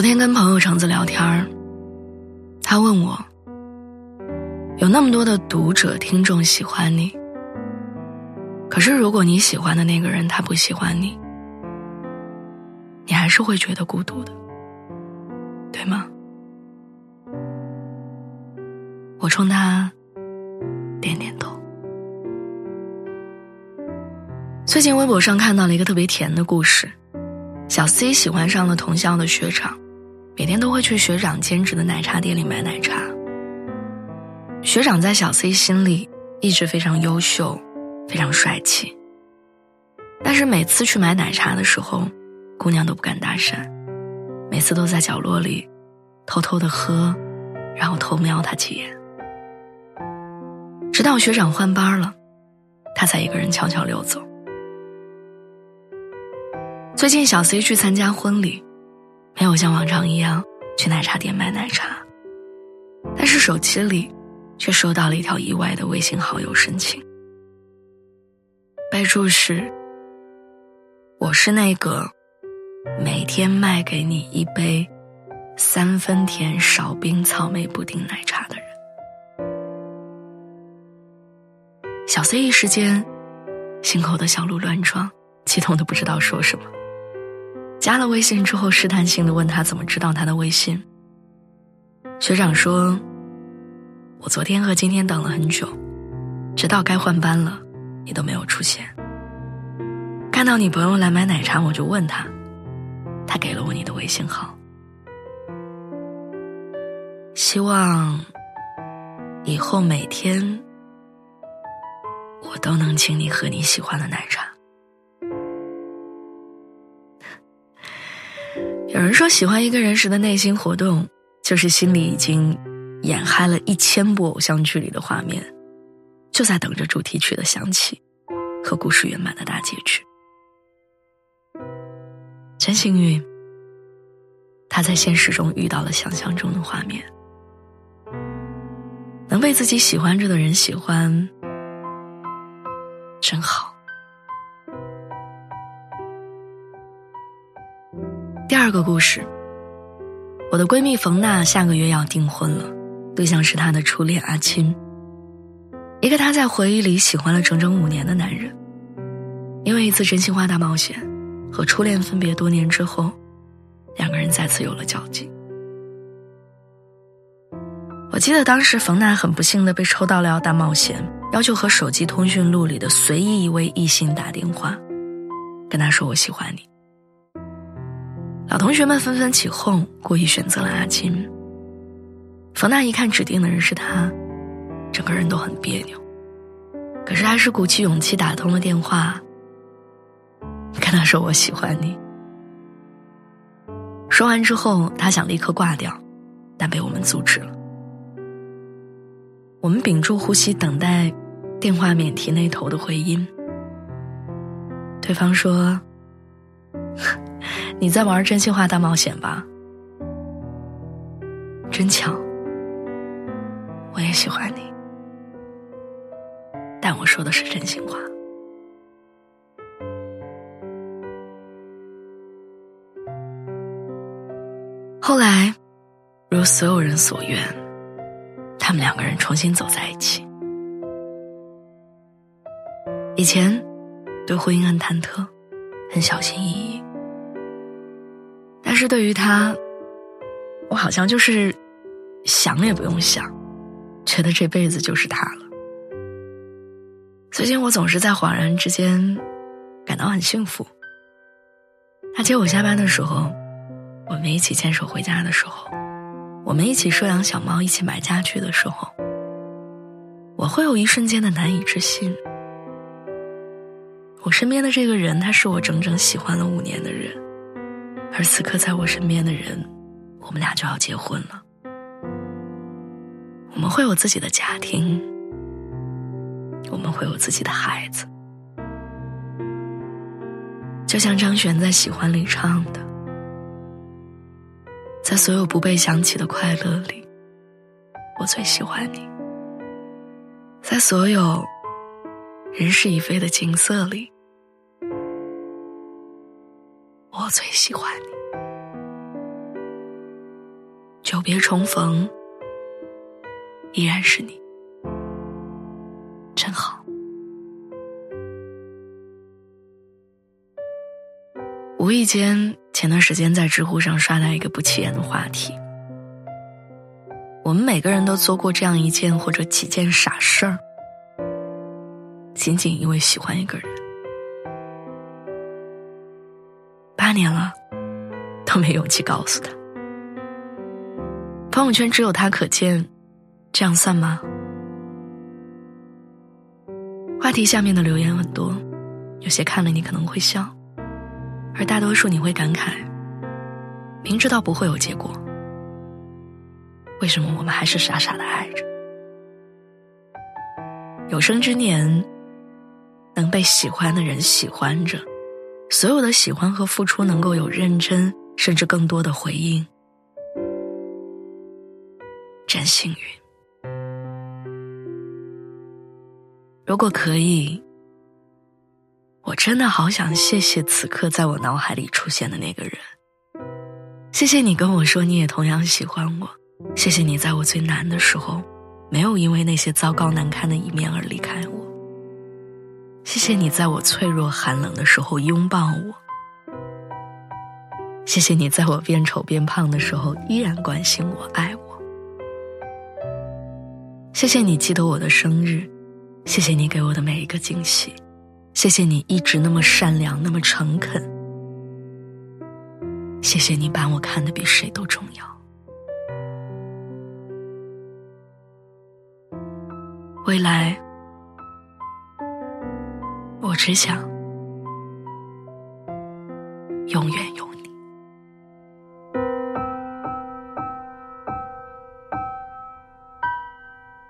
昨天跟朋友橙子聊天儿，他问我，有那么多的读者听众喜欢你，可是如果你喜欢的那个人他不喜欢你，你还是会觉得孤独的，对吗？我冲他点点头。最近微博上看到了一个特别甜的故事，小 C 喜欢上了同校的学长，每天都会去学长兼职的奶茶店里买奶茶。学长在小 C 心里一直非常优秀，非常帅气。但是每次去买奶茶的时候，姑娘都不敢搭讪，每次都在角落里偷偷的喝，然后偷瞄他几眼。直到学长换班了，他才一个人悄悄溜走。最近小 C 去参加婚礼，没有像往常一样去奶茶店买奶茶，但是手机里却收到了一条意外的微信好友申请，备注是：“我是那个每天卖给你一杯三分甜少冰草莓布丁奶茶的人。”小 C 一时间心口的小鹿乱撞，激动的不知道说什么。加了微信之后，试探性的问他怎么知道他的微信。学长说：“我昨天和今天等了很久，直到该换班了，你都没有出现。看到你朋友来买奶茶，我就问他，他给了我你的微信号。希望以后每天我都能请你喝你喜欢的奶茶。”有人说，喜欢一个人时的内心活动，就是心里已经演嗨了一千部偶像剧里的画面，就在等着主题曲的响起和故事圆满的大结局。真幸运，他在现实中遇到了想象中的画面，能被自己喜欢着的人喜欢，真好。第二个故事，我的闺蜜冯娜下个月要订婚了，对象是她的初恋阿青，一个她在回忆里喜欢了整整五年的男人。因为一次真心话大冒险，和初恋分别多年之后，两个人再次有了交集。我记得当时冯娜很不幸的被抽到了要大冒险，要求和手机通讯录里的随意一位异性打电话，跟他说我喜欢你。老同学们纷纷起哄，故意选择了阿金。冯娜一看指定的人是他，整个人都很别扭，可是还是鼓起勇气打通了电话，跟他说我喜欢你。说完之后，他想立刻挂掉，但被我们阻止了。我们屏住呼吸，等待电话免提那头的回音。对方说。你在玩真心话大冒险吧？真巧，我也喜欢你，但我说的是真心话。后来，如所有人所愿，他们两个人重新走在一起。以前，对婚姻很忐忑，很小心翼翼。但是对于他，我好像就是想也不用想，觉得这辈子就是他了。最近我总是在恍然之间感到很幸福。他接我下班的时候，我们一起牵手回家的时候，我们一起收养小猫、一起买家具的时候，我会有一瞬间的难以置信。我身边的这个人，他是我整整喜欢了五年的人。而此刻在我身边的人，我们俩就要结婚了。我们会有自己的家庭，我们会有自己的孩子。就像张悬在《喜欢》里唱的：“在所有不被想起的快乐里，我最喜欢你；在所有人事已非的景色里。”最喜欢你。久别重逢，依然是你，真好。无意间，前段时间在知乎上刷到一个不起眼的话题：我们每个人都做过这样一件或者几件傻事儿，仅仅因为喜欢一个人。八年了，都没勇气告诉他。朋友圈只有他可见，这样算吗？话题下面的留言很多，有些看了你可能会笑，而大多数你会感慨：明知道不会有结果，为什么我们还是傻傻的爱着？有生之年，能被喜欢的人喜欢着，所有的喜欢和付出能够有认真甚至更多的回应。真幸运。如果可以，我真的好想谢谢此刻在我脑海里出现的那个人。谢谢你跟我说你也同样喜欢我，谢谢你在我最难的时候，没有因为那些糟糕难看的一面而离开我。谢谢你在我脆弱寒冷的时候拥抱我。谢谢你在我变丑变胖的时候依然关心我爱我。谢谢你记得我的生日，谢谢你给我的每一个惊喜，谢谢你一直那么善良，那么诚恳，谢谢你把我看得比谁都重要。未来，只想永远。